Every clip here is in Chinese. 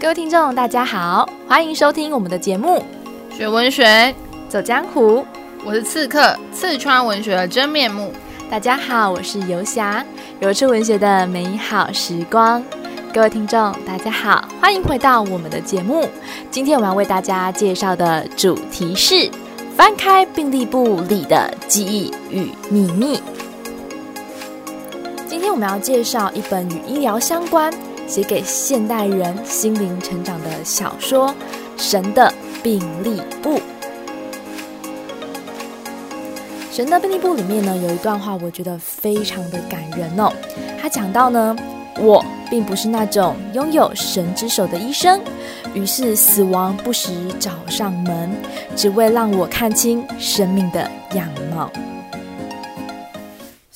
各位听众，大家好，欢迎收听我们的节目《学文学走江湖》。我是刺客，刺穿文学的真面目。大家好，我是游侠，游出文学的美好时光。各位听众，大家好，欢迎回到我们的节目。今天我们要为大家介绍的主题是翻开病历簿里的记忆与秘密。今天我们要介绍一本与医疗相关。写给现代人心灵成长的小说《神的病历簿》。《神的病历簿》里面呢，有一段话，我觉得非常的感人哦。他讲到呢，我并不是那种拥有神之手的医生，于是死亡不时找上门，只为让我看清生命的样貌。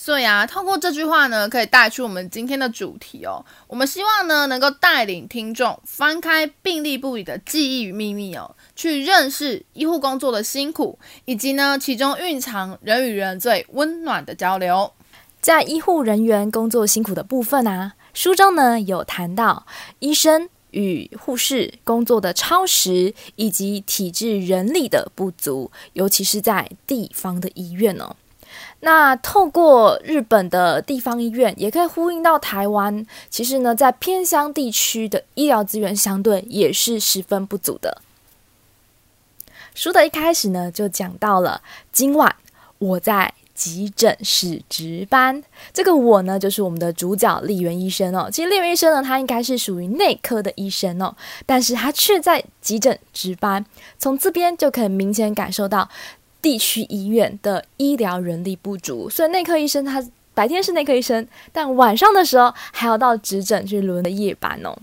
所以啊，透过这句话呢，可以带出我们今天的主题哦。我们希望呢，能够带领听众翻开病历簿里的记忆与秘密哦，去认识医护工作的辛苦，以及呢，其中蕴藏人与人最温暖的交流。在医护人员工作辛苦的部分啊，书中呢有谈到医生与护士工作的超时，以及体制人力的不足，尤其是在地方的医院哦。那透过日本的地方医院，也可以呼应到台湾。其实呢，在偏乡地区的医疗资源相对也是十分不足的。书的一开始呢，就讲到了今晚我在急诊室值班。这个我呢，就是我们的主角立原医生哦。其实立原医生呢，他应该是属于内科的医生哦，但是他却在急诊值班。从这边就可以明显感受到。地区医院的医疗人力不足，所以内科医生他白天是内科医生，但晚上的时候还要到急诊去轮的夜班哦。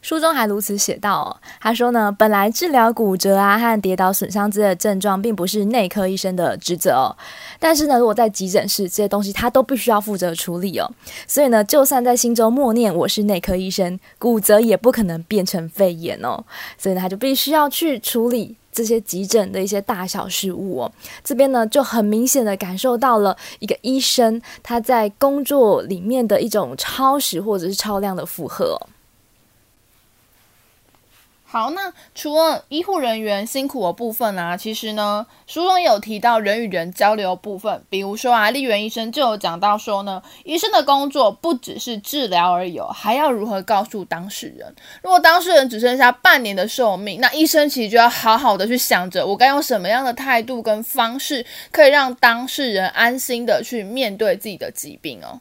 书中还如此写道哦，他说呢，本来治疗骨折啊和跌倒损伤之类的症状，并不是内科医生的职责哦。但是呢，如果在急诊室，这些东西他都必须要负责处理哦。所以呢，就算在心中默念我是内科医生，骨折也不可能变成肺炎哦。所以呢，他就必须要去处理。这些急诊的一些大小事务哦，这边呢就很明显的感受到了一个医生他在工作里面的一种超时或者是超量的负荷。好，那除了医护人员辛苦的部分啊，其实呢，书中有提到人与人交流部分。比如说啊，丽媛医生就有讲到说呢，医生的工作不只是治疗而已，还要如何告诉当事人。如果当事人只剩下半年的寿命，那医生其实就要好好的去想着，我该用什么样的态度跟方式，可以让当事人安心的去面对自己的疾病哦。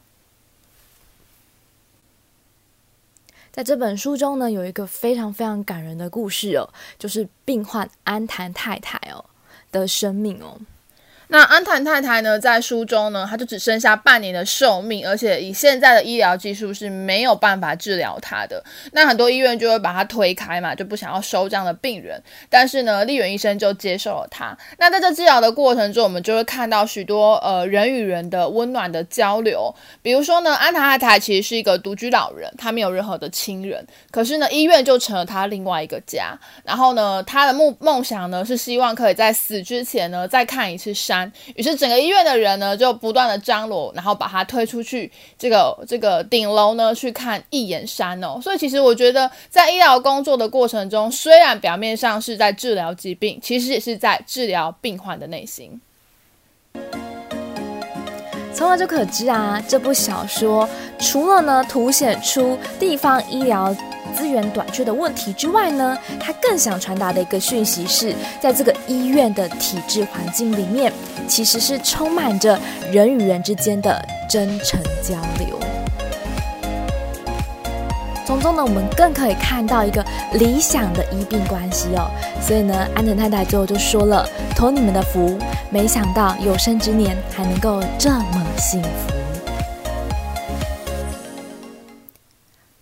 在这本书中呢，有一个非常非常感人的故事哦，就是病患安谈太太哦的生命哦。那安谈太太呢，在书中呢，她就只剩下半年的寿命，而且以现在的医疗技术是没有办法治疗她的。那很多医院就会把她推开嘛，就不想要收这样的病人。但是呢，丽媛医生就接受了她。那在这治疗的过程中，我们就会看到许多呃人与人的温暖的交流。比如说呢，安谈太太其实是一个独居老人，她没有任何的亲人，可是呢，医院就成了她另外一个家。然后呢，她的梦梦想呢，是希望可以在死之前呢，再看一次山。于是整个医院的人呢，就不断的张罗，然后把他推出去这个这个顶楼呢，去看一眼山哦。所以其实我觉得，在医疗工作的过程中，虽然表面上是在治疗疾病，其实也是在治疗病患的内心。从而就可知啊，这部小说除了呢凸显出地方医疗资源短缺的问题之外呢，他更想传达的一个讯息是，在这个医院的体制环境里面，其实是充满着人与人之间的真诚交流。从中呢，我们更可以看到一个理想的医病关系哦。所以呢，安藤太太最后就说了：“托你们的福，没想到有生之年还能够这么幸福。”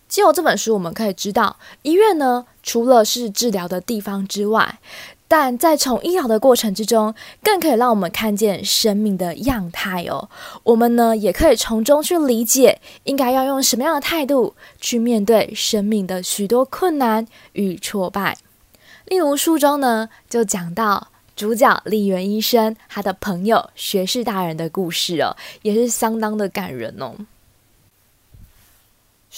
借由这本书，我们可以知道，医院呢，除了是治疗的地方之外，但在从医疗的过程之中，更可以让我们看见生命的样态哦。我们呢，也可以从中去理解，应该要用什么样的态度去面对生命的许多困难与挫败。例如书中呢，就讲到主角立原医生他的朋友学士大人的故事哦，也是相当的感人哦。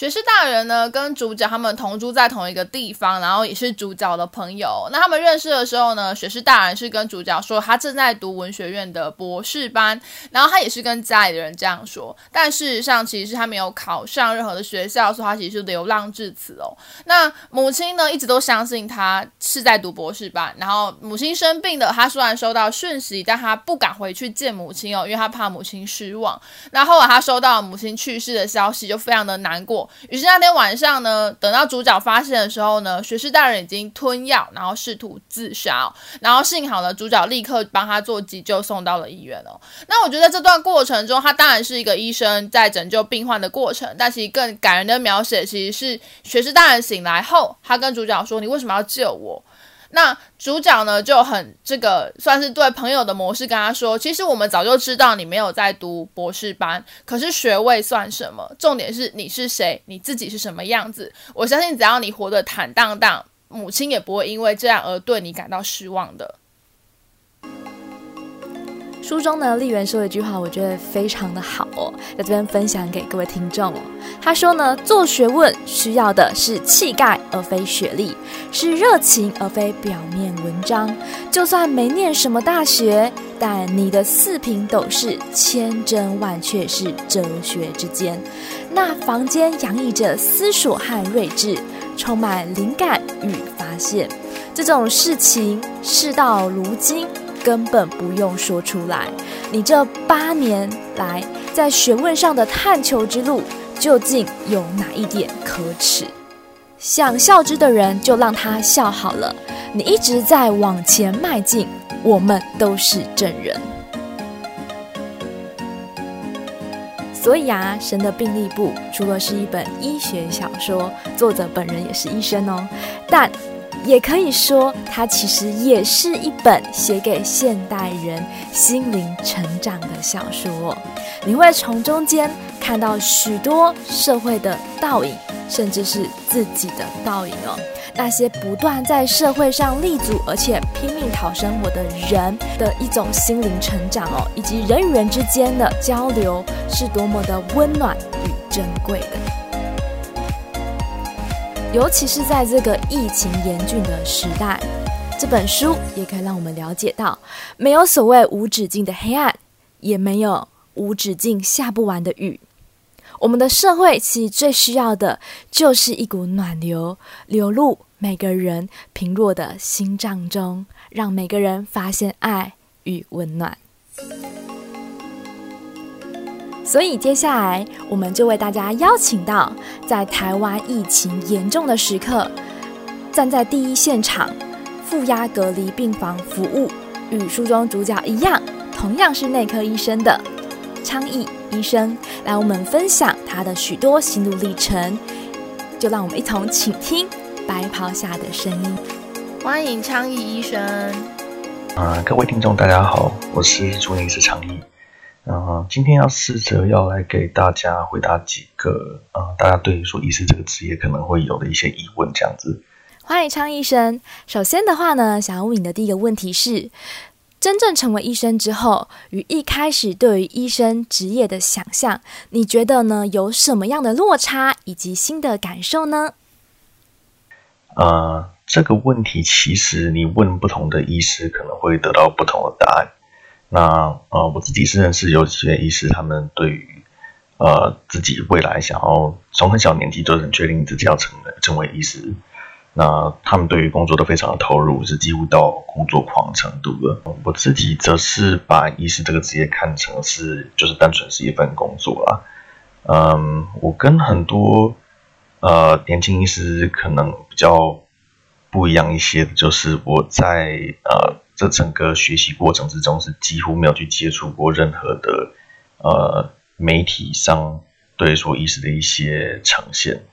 学士大人呢，跟主角他们同住在同一个地方，然后也是主角的朋友。那他们认识的时候呢，学士大人是跟主角说他正在读文学院的博士班，然后他也是跟家里的人这样说。但事实上，其实是他没有考上任何的学校，所以他其实是流浪至此哦。那母亲呢，一直都相信他是在读博士班。然后母亲生病了，他虽然收到讯息，但他不敢回去见母亲哦，因为他怕母亲失望。那后来他收到母亲去世的消息，就非常的难过。于是那天晚上呢，等到主角发现的时候呢，学士大人已经吞药，然后试图自杀。然后幸好呢，主角立刻帮他做急救，送到了医院哦。那我觉得这段过程中，他当然是一个医生在拯救病患的过程，但其实更感人的描写，其实是学士大人醒来后，他跟主角说：“你为什么要救我？”那主角呢就很这个算是对朋友的模式跟他说，其实我们早就知道你没有在读博士班，可是学位算什么？重点是你是谁，你自己是什么样子。我相信只要你活得坦荡荡，母亲也不会因为这样而对你感到失望的。书中呢，丽媛说了一句话，我觉得非常的好哦，在这边分享给各位听众哦。他说呢，做学问需要的是气概，而非学历；是热情，而非表面文章。就算没念什么大学，但你的四平斗室，千真万确是哲学之间。那房间洋溢着思索和睿智，充满灵感与发现。这种事情，事到如今。根本不用说出来，你这八年来在学问上的探求之路，究竟有哪一点可耻？想笑之的人就让他笑好了。你一直在往前迈进，我们都是证人。所以啊，《神的病历簿》除了是一本医学小说，作者本人也是医生哦，但。也可以说，它其实也是一本写给现代人心灵成长的小说。你会从中间看到许多社会的倒影，甚至是自己的倒影哦。那些不断在社会上立足，而且拼命讨生活的人的一种心灵成长哦，以及人与人之间的交流，是多么的温暖与珍贵的。尤其是在这个疫情严峻的时代，这本书也可以让我们了解到，没有所谓无止境的黑暗，也没有无止境下不完的雨。我们的社会其实最需要的，就是一股暖流，流入每个人贫弱的心脏中，让每个人发现爱与温暖。所以接下来，我们就为大家邀请到在台湾疫情严重的时刻，站在第一现场，负压隔离病房服务，与书中主角一样，同样是内科医生的昌毅医生，来我们分享他的许多心路历程。就让我们一同倾听白袍下的声音。欢迎昌毅医生。啊、呃，各位听众，大家好，我是主治医师昌毅。嗯，今天要试着要来给大家回答几个啊、嗯，大家对于说医师这个职业可能会有的一些疑问，这样子。欢迎昌医生。首先的话呢，想要问你的第一个问题是：真正成为医生之后，与一开始对于医生职业的想象，你觉得呢？有什么样的落差以及新的感受呢？呃，这个问题其实你问不同的医师，可能会得到不同的答案。那呃，我自己是认识有些医师，他们对于呃自己未来想要从很小年纪就很确定自己要成为成为医师，那他们对于工作都非常的投入，是几乎到工作狂程度了。我自己则是把医师这个职业看成是就是单纯是一份工作啦。嗯，我跟很多呃年轻医师可能比较不一样一些，就是我在呃。这整个学习过程之中是几乎没有去接触过任何的呃媒体上对于说医师的一些呈现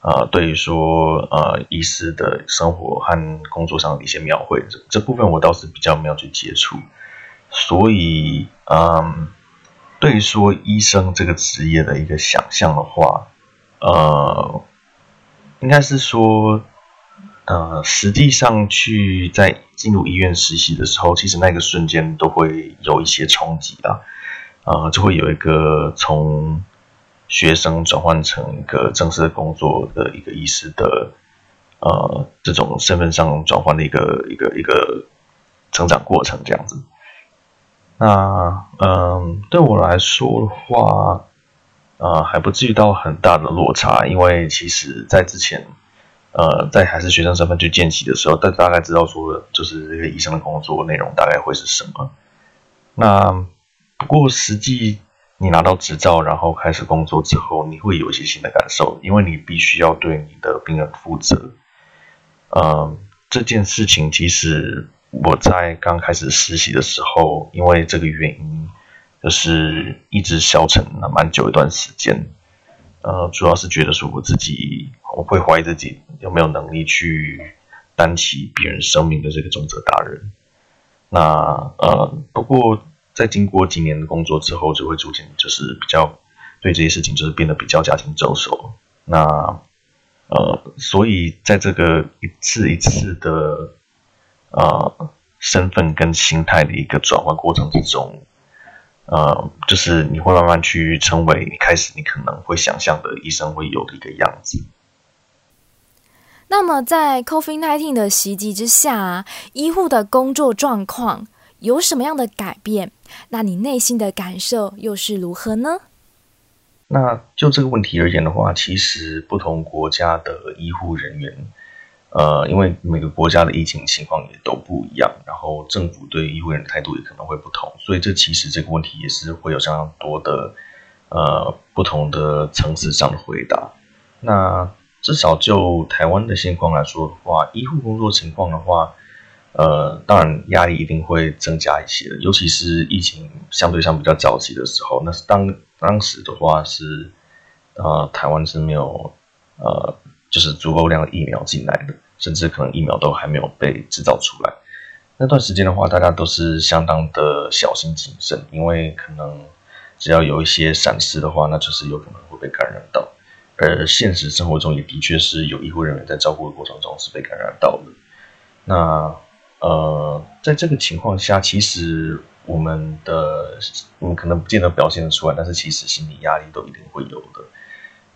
啊、呃，对于说呃医师的生活和工作上的一些描绘，这这部分我倒是比较没有去接触，所以嗯，对于说医生这个职业的一个想象的话，呃，应该是说。呃，实际上去在进入医院实习的时候，其实那个瞬间都会有一些冲击啊，呃，就会有一个从学生转换成一个正式的工作的一个医师的呃这种身份上转换的一个一个一个成长过程这样子。那嗯，对我来说的话，呃，还不至于到很大的落差，因为其实在之前，呃，在还是学生身份去见习的时候，大大概知道说，就是这个医生的工作内容大概会是什么。那不过实际你拿到执照，然后开始工作之后，你会有一些新的感受，因为你必须要对你的病人负责。呃，这件事情其实。我在刚开始实习的时候，因为这个原因，就是一直消沉了蛮久一段时间。呃，主要是觉得说我自己，我会怀疑自己有没有能力去担起别人生命的这个重责大任。那呃，不过在经过几年的工作之后，就会逐渐就是比较对这些事情就是变得比较驾轻就熟。那呃，所以在这个一次一次的。呃，身份跟心态的一个转换过程之中，呃，就是你会慢慢去成为一开始你可能会想象的医生会有的一个样子。那么，在 COVID-19 的袭击之下，医护的工作状况有什么样的改变？那你内心的感受又是如何呢？那就这个问题而言的话，其实不同国家的医护人员。呃，因为每个国家的疫情情况也都不一样，然后政府对医护人的态度也可能会不同，所以这其实这个问题也是会有相当多的呃不同的层次上的回答。那至少就台湾的现况来说的话，医护工作情况的话，呃，当然压力一定会增加一些，尤其是疫情相对上比较早期的时候，那是当当时的话是呃台湾是没有呃就是足够量的疫苗进来的。甚至可能疫苗都还没有被制造出来，那段时间的话，大家都是相当的小心谨慎，因为可能只要有一些闪失的话，那就是有可能会被感染到。而现实生活中也的确是有医护人员在照顾的过程中是被感染到的。那呃，在这个情况下，其实我们的我们可能不见得表现得出来，但是其实心理压力都一定会有的。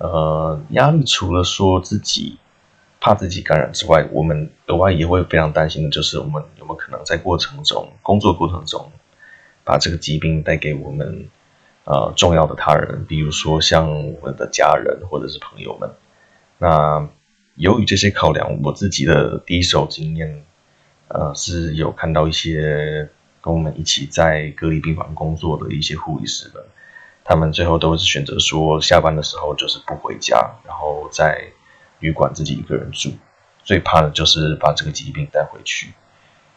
呃，压力除了说自己。怕自己感染之外，我们额外也会非常担心的，就是我们有没有可能在过程中、工作过程中，把这个疾病带给我们呃重要的他人，比如说像我们的家人或者是朋友们。那由于这些考量，我自己的第一手经验，呃，是有看到一些跟我们一起在隔离病房工作的一些护理师的，他们最后都是选择说，下班的时候就是不回家，然后在。旅馆自己一个人住，最怕的就是把这个疾病带回去。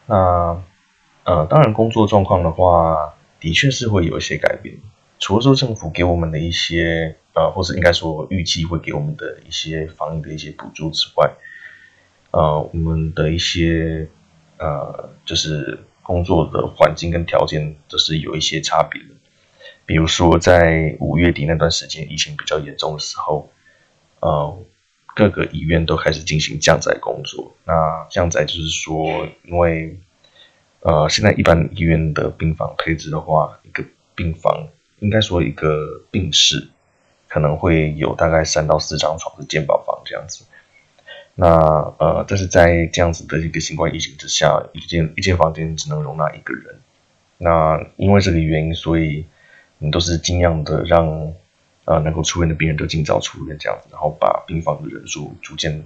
那呃，当然工作状况的话，的确是会有一些改变。除了说政府给我们的一些呃，或是应该说预计会给我们的一些防疫的一些补助之外，呃，我们的一些呃，就是工作的环境跟条件都是有一些差别。比如说在五月底那段时间疫情比较严重的时候，呃。各个医院都开始进行降载工作。那降载就是说，因为呃，现在一般医院的病房配置的话，一个病房应该说一个病室可能会有大概三到四张床的健保房这样子。那呃，但是在这样子的一个新冠疫情之下，一间一间房间只能容纳一个人。那因为这个原因，所以你都是尽量的让。呃，能够出院的病人都尽早出院，这样子，然后把病房的人数逐渐、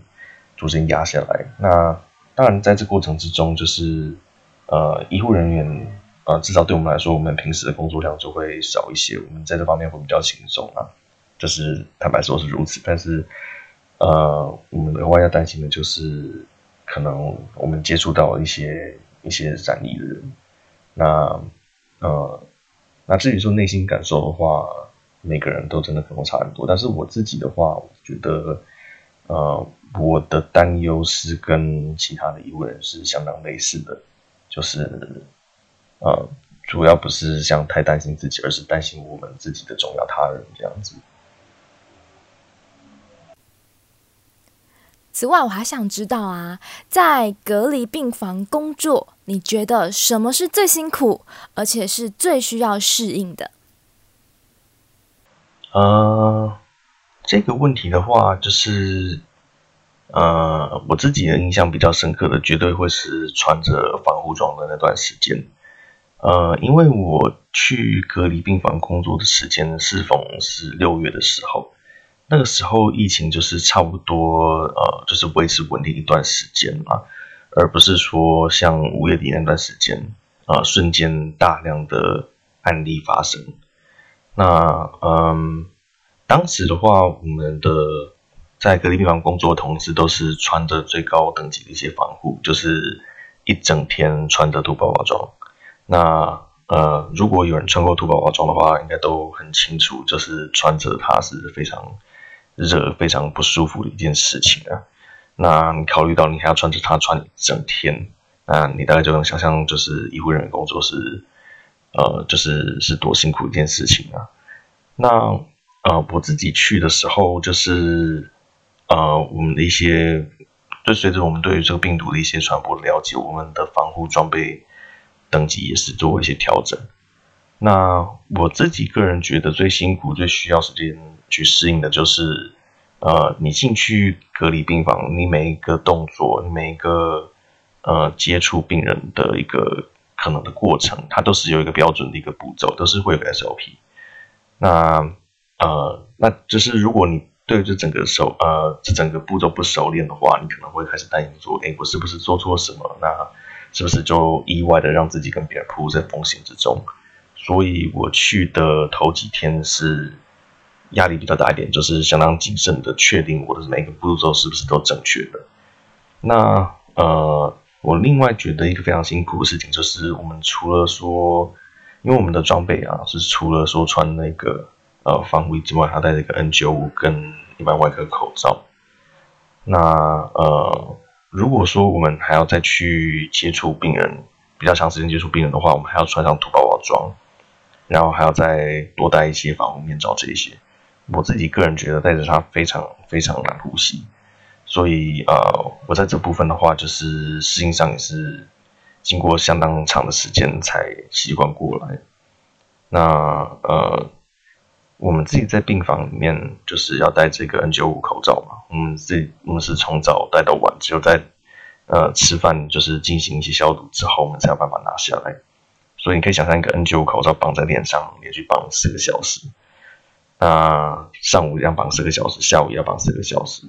逐渐压下来。那当然，在这过程之中，就是呃，医护人员，呃，至少对我们来说，我们平时的工作量就会少一些，我们在这方面会比较轻松啊。就是坦白说是如此，但是呃，我们额外要担心的就是，可能我们接触到一些一些染疫的人。那呃，那至于说内心感受的话。每个人都真的跟我差很多，但是我自己的话，我觉得，呃，我的担忧是跟其他的医务人士相当类似的，就是，呃，主要不是像太担心自己，而是担心我们自己的重要他人这样子。此外，我还想知道啊，在隔离病房工作，你觉得什么是最辛苦，而且是最需要适应的？呃，这个问题的话，就是呃，我自己的印象比较深刻的，绝对会是穿着防护装的那段时间。呃，因为我去隔离病房工作的时间适逢是六月的时候，那个时候疫情就是差不多呃，就是维持稳定一段时间嘛，而不是说像五月底那段时间，呃，瞬间大量的案例发生。那嗯，当时的话，我们的在隔离病房工作的同事都是穿着最高等级的一些防护，就是一整天穿着兔宝宝装。那呃，如果有人穿过兔宝宝装的话，应该都很清楚，就是穿着它是非常热、非常不舒服的一件事情啊。那你考虑到你还要穿着它穿一整天，那你大概就能想象，就是医护人员工作是呃，就是是多辛苦一件事情啊。那呃，我自己去的时候，就是呃，我们的一些，就随着我们对于这个病毒的一些传播了解，我们的防护装备。等级也是做一些调整。那我自己个人觉得最辛苦、最需要时间去适应的，就是呃，你进去隔离病房，你每一个动作、你每一个呃接触病人的一个可能的过程，它都是有一个标准的一个步骤，都是会有 SOP。那呃，那就是如果你对这整个手呃这整个步骤不熟练的话，你可能会开始担心说，哎，我是不是做错什么？那是不是就意外的让自己跟别人扑在风险之中？所以我去的头几天是压力比较大一点，就是相当谨慎的确定我的每个步骤是不是都正确的。那呃，我另外觉得一个非常辛苦的事情就是，我们除了说，因为我们的装备啊是除了说穿那个呃防护衣之外，还带着一个 N95 跟一般外科口罩。那呃。如果说我们还要再去接触病人，比较长时间接触病人的话，我们还要穿上土包包装，然后还要再多戴一些防护面罩这一些。我自己个人觉得戴着它非常非常难呼吸，所以呃，我在这部分的话，就是适应上也是经过相当长的时间才习惯过来。那呃。我们自己在病房里面就是要戴这个 N95 口罩嘛，我们自己我们是从早戴到晚，只有在呃吃饭就是进行一些消毒之后，我们才有办法拿下来。所以你可以想象一个 N95 口罩绑在脸上，连续绑四个小时，那上午要绑四个小时，下午也要绑四个小时，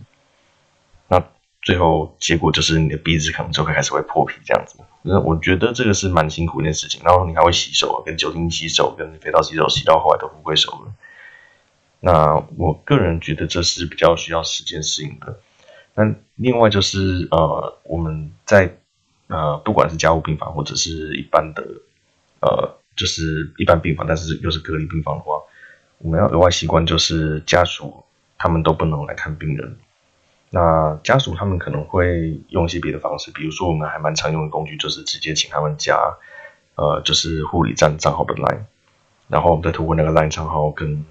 那最后结果就是你的鼻子可能就会开始会破皮这样子。那我觉得这个是蛮辛苦一件事情，然后你还会洗手，跟酒精洗手，跟肥皂洗手，洗到后来都不会手了。那我个人觉得这是比较需要时间适应的。那另外就是呃，我们在呃，不管是加护病房或者是一般的呃，就是一般病房，但是又是隔离病房的话，我们要额外习惯就是家属他们都不能来看病人。那家属他们可能会用一些别的方式，比如说我们还蛮常用的工具就是直接请他们加呃，就是护理站账号的 line，然后我们再通过那个 line 账号跟。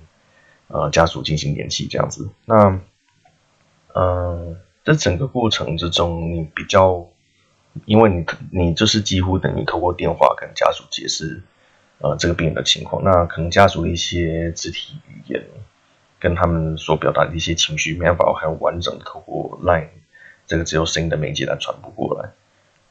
呃，家属进行联系这样子，那，嗯、呃，这整个过程之中，你比较，因为你你就是几乎等于透过电话跟家属解释，呃，这个病人的情况，那可能家属的一些肢体语言跟他们所表达的一些情绪，没办法很完整的透过 Line 这个只有声音的媒介来传播过来。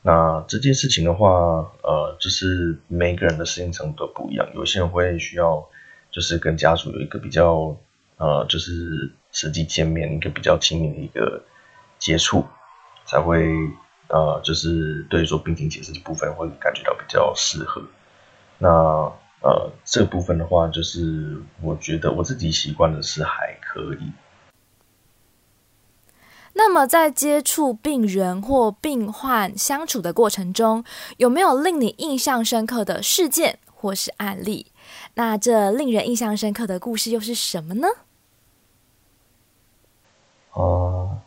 那这件事情的话，呃，就是每个人的适应程度不一样，有些人会需要。就是跟家属有一个比较，呃，就是实际见面一个比较亲密的一个接触，才会呃，就是对于说病情解释的部分会感觉到比较适合。那呃，这部分的话，就是我觉得我自己习惯的是还可以。那么在接触病人或病患相处的过程中，有没有令你印象深刻的事件或是案例？那这令人印象深刻的故事又是什么呢？呃，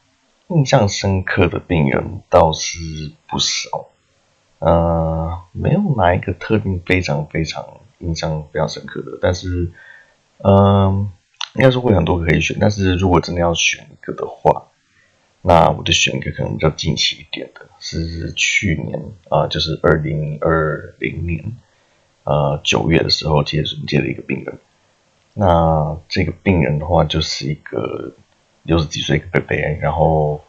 印象深刻的病人倒是不少，呃，没有哪一个特定非常非常印象非常深刻的，但是，嗯、应该是会很多可以选，但是如果真的要选一个的话，那我就选一个可能比较近期一点的，是去年啊、呃，就是二零二零年。呃，九月的时候接接了一个病人，那这个病人的话，就是一个六十几岁一个伯伯，然后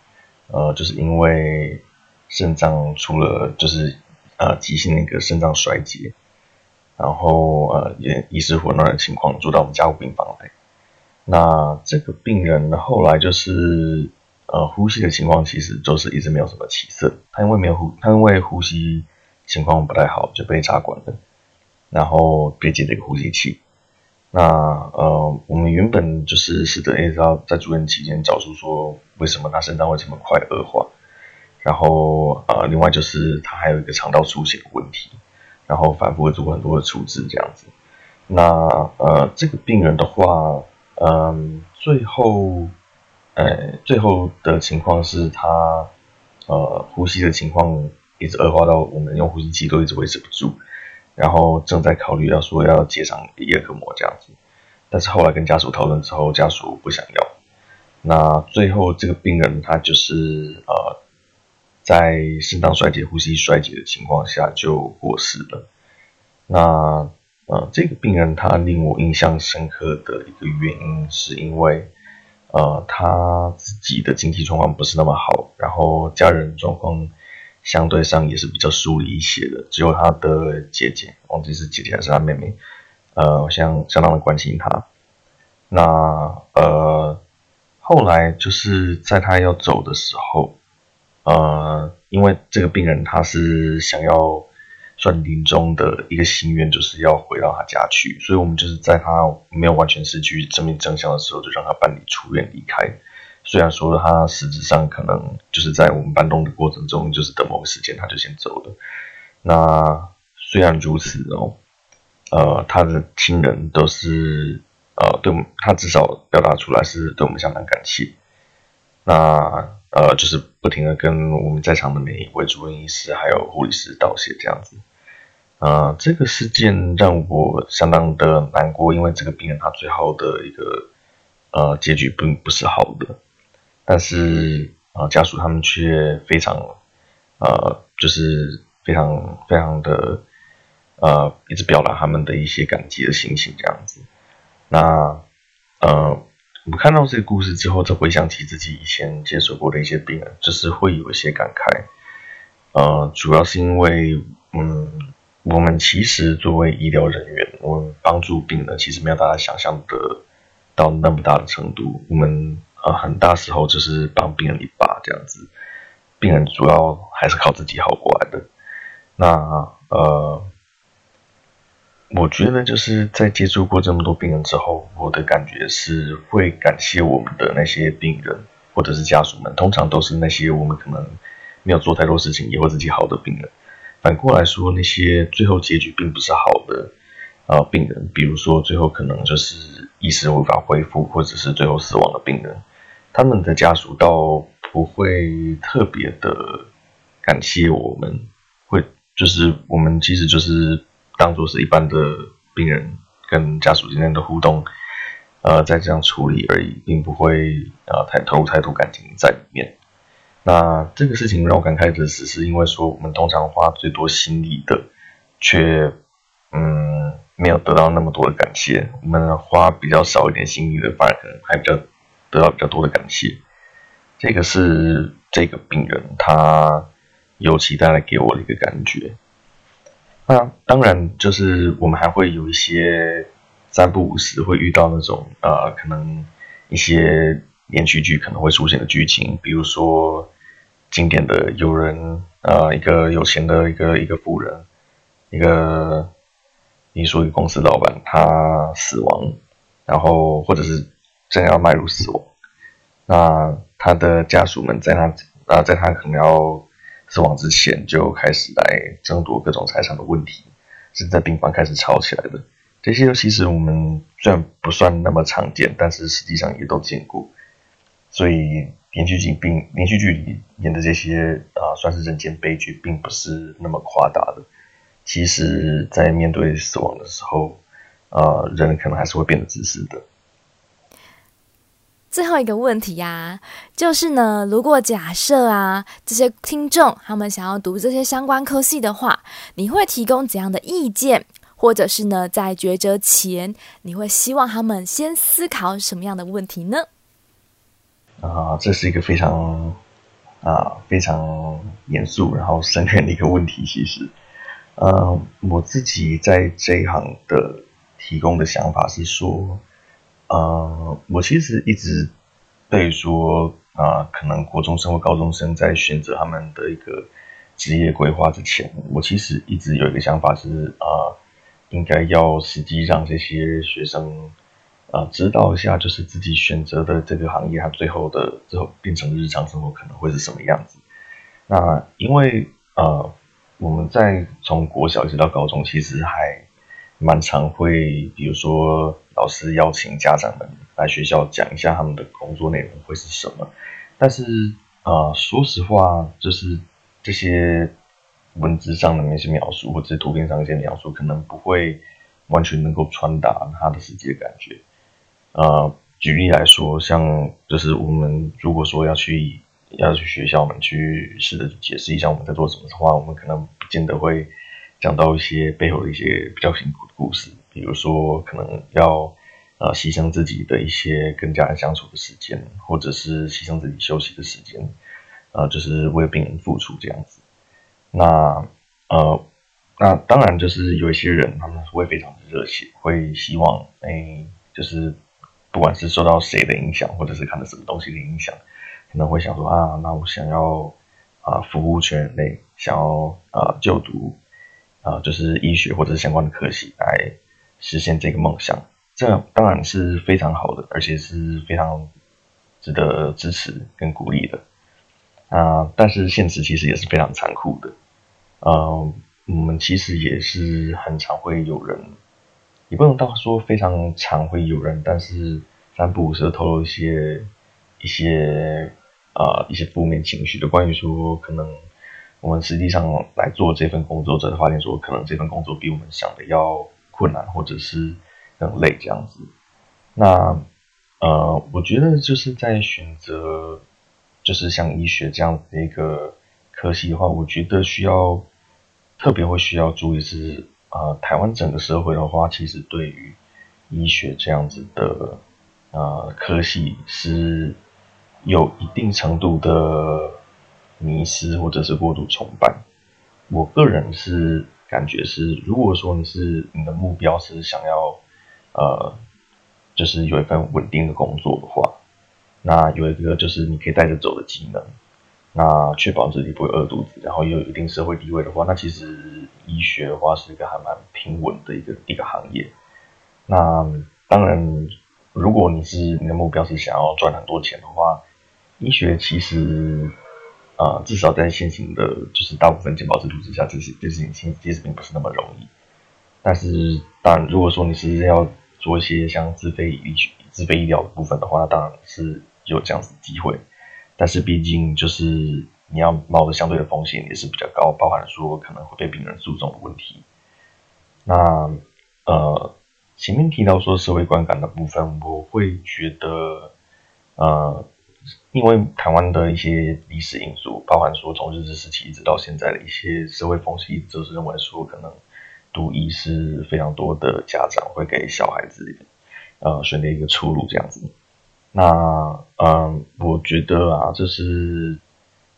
呃，就是因为肾脏出了就是呃急性那个肾脏衰竭，然后呃也意识混乱的情况，住到我们加护病房来。那这个病人后来就是呃呼吸的情况其实就是一直没有什么起色，他因为没有呼，他因为呼吸情况不太好就被插管了，然后被接这个呼吸器。那呃我们原本就是试着一直要在住院期间找出说为什么他肾脏会这么快恶化，然后呃另外就是他还有一个肠道出血的问题，然后反复做过很多的处置这样子。那呃这个病人的话。嗯，最后，呃，最后的情况是他，呃，呼吸的情况一直恶化到我们用呼吸机都一直维持不住，然后正在考虑要说要接上叶克膜这样子，但是后来跟家属讨论之后，家属不想要。那最后这个病人他就是呃，在肾脏衰竭、呼吸衰竭的情况下就过世了。那。呃，这个病人他令我印象深刻的一个原因，是因为，呃，他自己的经济状况不是那么好，然后家人状况相对上也是比较疏离一些的，只有他的姐姐，忘记是姐姐还是他妹妹，呃，相相当的关心他。那呃，后来就是在他要走的时候，呃，因为这个病人他是想要。算临终的一个心愿，就是要回到他家去，所以我们就是在他没有完全失去生命征象的时候，就让他办理出院离开。虽然说他实质上可能就是在我们搬动的过程中，就是等某个时间他就先走了。那虽然如此哦，呃，他的亲人都是呃，对我们，他至少表达出来是对我们相当感谢。那呃，就是不停的跟我们在场的每一位住院医师还有护理师道谢，这样子。呃，这个事件让我相当的难过，因为这个病人他最后的一个呃结局并不是好的，但是呃家属他们却非常呃就是非常非常的呃一直表达他们的一些感激的心情这样子。那呃我们看到这个故事之后，再回想起自己以前接触过的一些病人，就是会有一些感慨。呃，主要是因为嗯。我们其实作为医疗人员，我们帮助病人其实没有大家想象的到那么大的程度。我们呃很大时候就是帮病人一把这样子，病人主要还是靠自己好过来的。那呃，我觉得就是在接触过这么多病人之后，我的感觉是会感谢我们的那些病人或者是家属们，通常都是那些我们可能没有做太多事情也会自己好的病人。反过来说，那些最后结局并不是好的、呃、病人，比如说最后可能就是意识无法恢复，或者是最后死亡的病人，他们的家属倒不会特别的感谢我们，会就是我们其实就是当做是一般的病人跟家属之间的互动，呃，在这样处理而已，并不会啊、呃、太投入太多感情在里面。那这个事情让我感慨的是，是因为说我们通常花最多心力的，却嗯没有得到那么多的感谢；我们花比较少一点心力的，反而可能还比较得到比较多的感谢。这个是这个病人他尤其带来给我的一个感觉。那当然就是我们还会有一些三不五时会遇到那种呃可能一些。连续剧可能会出现的剧情，比如说经典的有人啊、呃，一个有钱的一个一个富人，一个你说一个公司老板他死亡，然后或者是正要迈入死亡，那他的家属们在他啊在他可能要死亡之前就开始来争夺各种财产的问题，是在病房开始吵起来的。这些其实我们虽然不算那么常见，但是实际上也都见过。所以连续剧并连续剧里演的这些啊，算是人间悲剧，并不是那么夸大的。其实，在面对死亡的时候，啊，人可能还是会变得自私的。最后一个问题呀、就是呢，如果假设啊，这些听众他们想要读这些相关科系的话，你会提供怎样的意见？或者是呢，在抉择前，你会希望他们先思考什么样的问题呢？啊，这是一个非常啊非常严肃然后深远的一个问题。其实，呃，我自己在这一行的提供的想法是说，呃，我其实一直对说啊，可能国中生或高中生在选择他们的一个职业规划之前，我其实一直有一个想法是啊，应该要实际让这些学生。啊，知道一下就是自己选择的这个行业，它最后的最后变成日常生活可能会是什么样子。那因为呃，我们在从国小一直到高中，其实还蛮常会，比如说老师邀请家长们来学校讲一下他们的工作内容会是什么。但是啊、说实话，就是这些文字上的那些描述，或者图片上一些描述，可能不会完全能够传达他的实际的感觉。呃，举例来说，像就是我们如果说要去要去学校，我们去试着解释一下我们在做什么的话，我们可能不见得会讲到一些背后的一些比较辛苦的故事，比如说可能要呃牺牲自己的一些跟家人相处的时间，或者是牺牲自己休息的时间，呃，就是为病人付出这样子。那呃，那当然就是有一些人他们会非常的热血，会希望哎，就是。不管是受到谁的影响，或者是看到什么东西的影响，可能会想说啊，那我想要啊服务全人类，想要啊就读啊就是医学或者是相关的科系来实现这个梦想，这当然是非常好的，而且是非常值得支持跟鼓励的啊。但是现实其实也是非常残酷的，嗯、我们其实也是很常会有人。也不能到说非常常会有人，但是三不五时透露一些一些啊、一些负面情绪的，关于说可能我们实际上来做这份工作，才发现说可能这份工作比我们想的要困难，或者是很累这样子。那呃，我觉得就是在选择就是像医学这样子的一个科系的话，我觉得需要特别会需要注意是。啊、呃，台湾整个社会的话，其实对于医学这样子的呃科系是有一定程度的迷失或者是过度崇拜。我个人是感觉是，如果说你是你的目标是想要呃，就是有一份稳定的工作的话，那有一个就是你可以带着走的技能。那确保自己不会饿肚子，然后又有一定社会地位的话，那其实医学的话是一个还蛮平稳的一个一个行业。那当然，如果你是你的目标是想要赚很多钱的话，医学其实啊、至少在现行的就是大部分健保制度之下，这些这些事情其实并不是那么容易。但是，当然，如果说你是要做一些像自费医、自费医疗的部分的话，那当然是有这样子机会。但是毕竟就是你要冒的相对的风险也是比较高，包含说可能会被病人诉讼的问题。那呃前面提到说社会观感的部分，我会觉得呃因为台湾的一些历史因素，包含说从日治时期一直到现在的一些社会风气，就是认为说可能读医是非常多的家长会给小孩子呃选择一个出路这样子。那嗯，我觉得啊，就是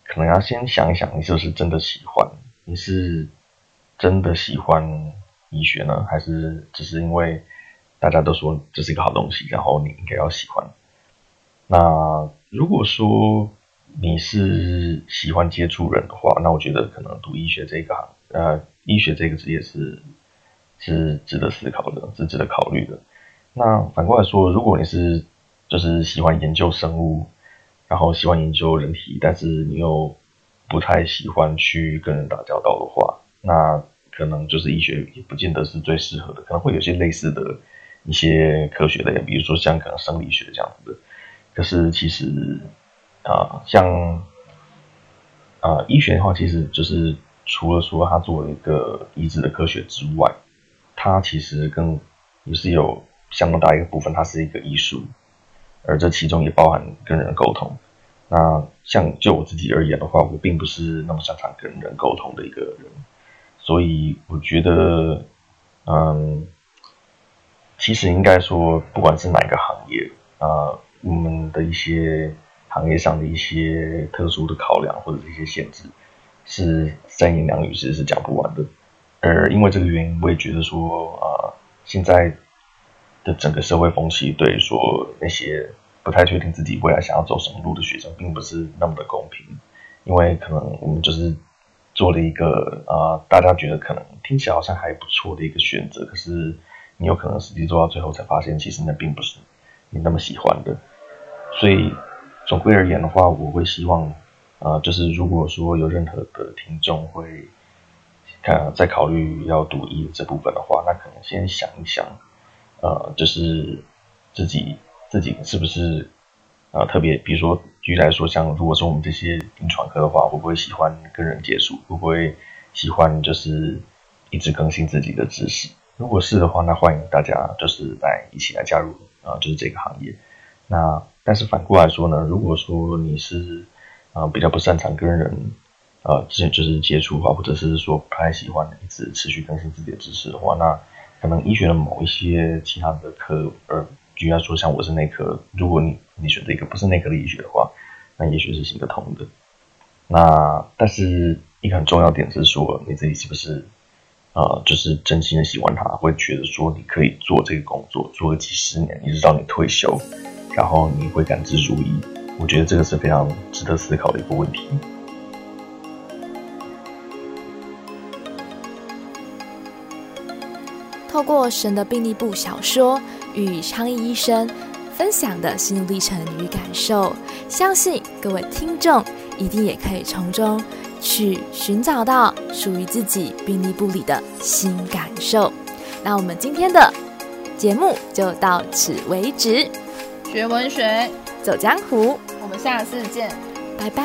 可能要先想一想，你是不是真的喜欢？你是真的喜欢医学呢，还是只是因为大家都说这是一个好东西，然后你应该要喜欢？那如果说你是喜欢接触人的话，那我觉得可能读医学这个行，呃，医学这个职业是是值得思考的，是值得考虑的。那反过来说，如果你是就是喜欢研究生物，然后喜欢研究人体，但是你又不太喜欢去跟人打交道的话，那可能就是医学也不见得是最适合的。可能会有些类似的一些科学类，比如说像可能生理学这样子的。可是其实啊、像啊、医学的话，其实就是除了说它作为一个医治的科学之外，它其实更也是有相当大一个部分，它是一个艺术。而这其中也包含跟人沟通。那像就我自己而言的话，我并不是那么擅长跟人沟通的一个人，所以我觉得嗯，其实应该说，不管是哪个行业啊、我们的一些行业上的一些特殊的考量或者是一些限制，是三言两语其实是讲不完的。而因为这个原因，我也觉得说啊、现在的整个社会风气对说那些不太确定自己未来想要走什么路的学生，并不是那么的公平，因为可能我们就是。做了一个啊、大家觉得可能听起来好像还不错的一个选择，可是你有可能实际做到最后才发现，其实那并不是你那么喜欢的。所以总归而言的话，我会希望啊、呃，就是如果说有任何的听众会看在考虑要读医的这部分的话，那可能先想一想，呃，就是自己自己是不是。啊，特别比如说，举例来说，像如果说我们这些临床科的话，会不会喜欢跟人接触？会不会喜欢就是一直更新自己的知识？如果是的话，那欢迎大家就是来一起来加入啊，就是这个行业。那但是反过来说呢，如果说你是啊比较不擅长跟人啊之前就是接触的话，或者是说不太喜欢一直持续更新自己的知识的话，那可能医学的某一些其他的科呃。举例说，像我是内科，如果你你选择一个不是内科的医学的话，那也许是行得通的。那但是一个很重要点是说，你自己是不是啊、呃，就是真心的喜欢它，会觉得说你可以做这个工作做个几十年，一直到你退休，然后你会感知如意。我觉得这个是非常值得思考的一个问题。透过《神的病历簿》小说与昌毅医生分享的心路历程与感受，相信各位听众一定也可以从中去寻找到属于自己病历簿里的新感受。那我们今天的节目就到此为止。学文学，走江湖，我们下次见，拜拜。